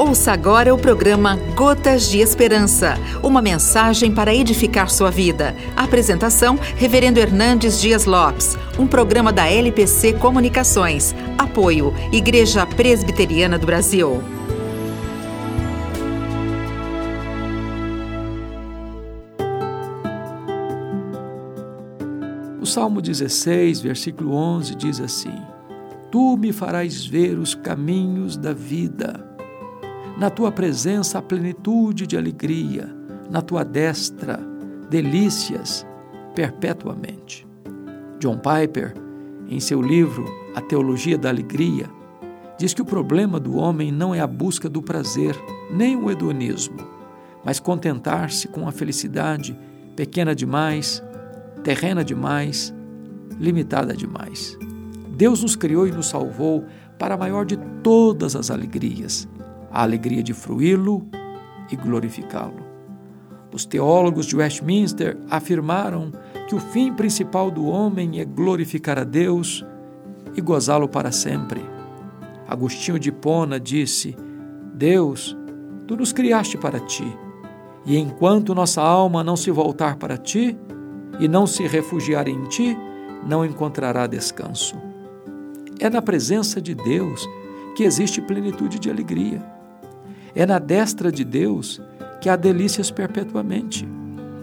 Ouça agora o programa Gotas de Esperança, uma mensagem para edificar sua vida. Apresentação: Reverendo Hernandes Dias Lopes, um programa da LPC Comunicações. Apoio: Igreja Presbiteriana do Brasil. O Salmo 16, versículo 11 diz assim: Tu me farás ver os caminhos da vida na tua presença a plenitude de alegria, na tua destra delícias perpetuamente. John Piper, em seu livro A Teologia da Alegria, diz que o problema do homem não é a busca do prazer, nem o hedonismo, mas contentar-se com a felicidade pequena demais, terrena demais, limitada demais. Deus nos criou e nos salvou para a maior de todas as alegrias, a alegria de fruí-lo e glorificá-lo. Os teólogos de Westminster afirmaram que o fim principal do homem é glorificar a Deus e gozá-lo para sempre. Agostinho de Pona disse: Deus, tu nos criaste para ti, e enquanto nossa alma não se voltar para ti e não se refugiar em ti, não encontrará descanso. É na presença de Deus que existe plenitude de alegria. É na destra de Deus que há delícias perpetuamente.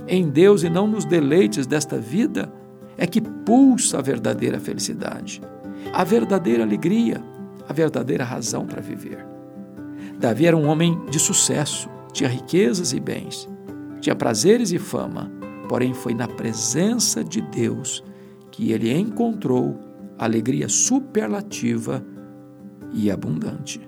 Em Deus e não nos deleites desta vida é que pulsa a verdadeira felicidade, a verdadeira alegria, a verdadeira razão para viver. Davi era um homem de sucesso, tinha riquezas e bens, tinha prazeres e fama, porém foi na presença de Deus que ele encontrou alegria superlativa e abundante.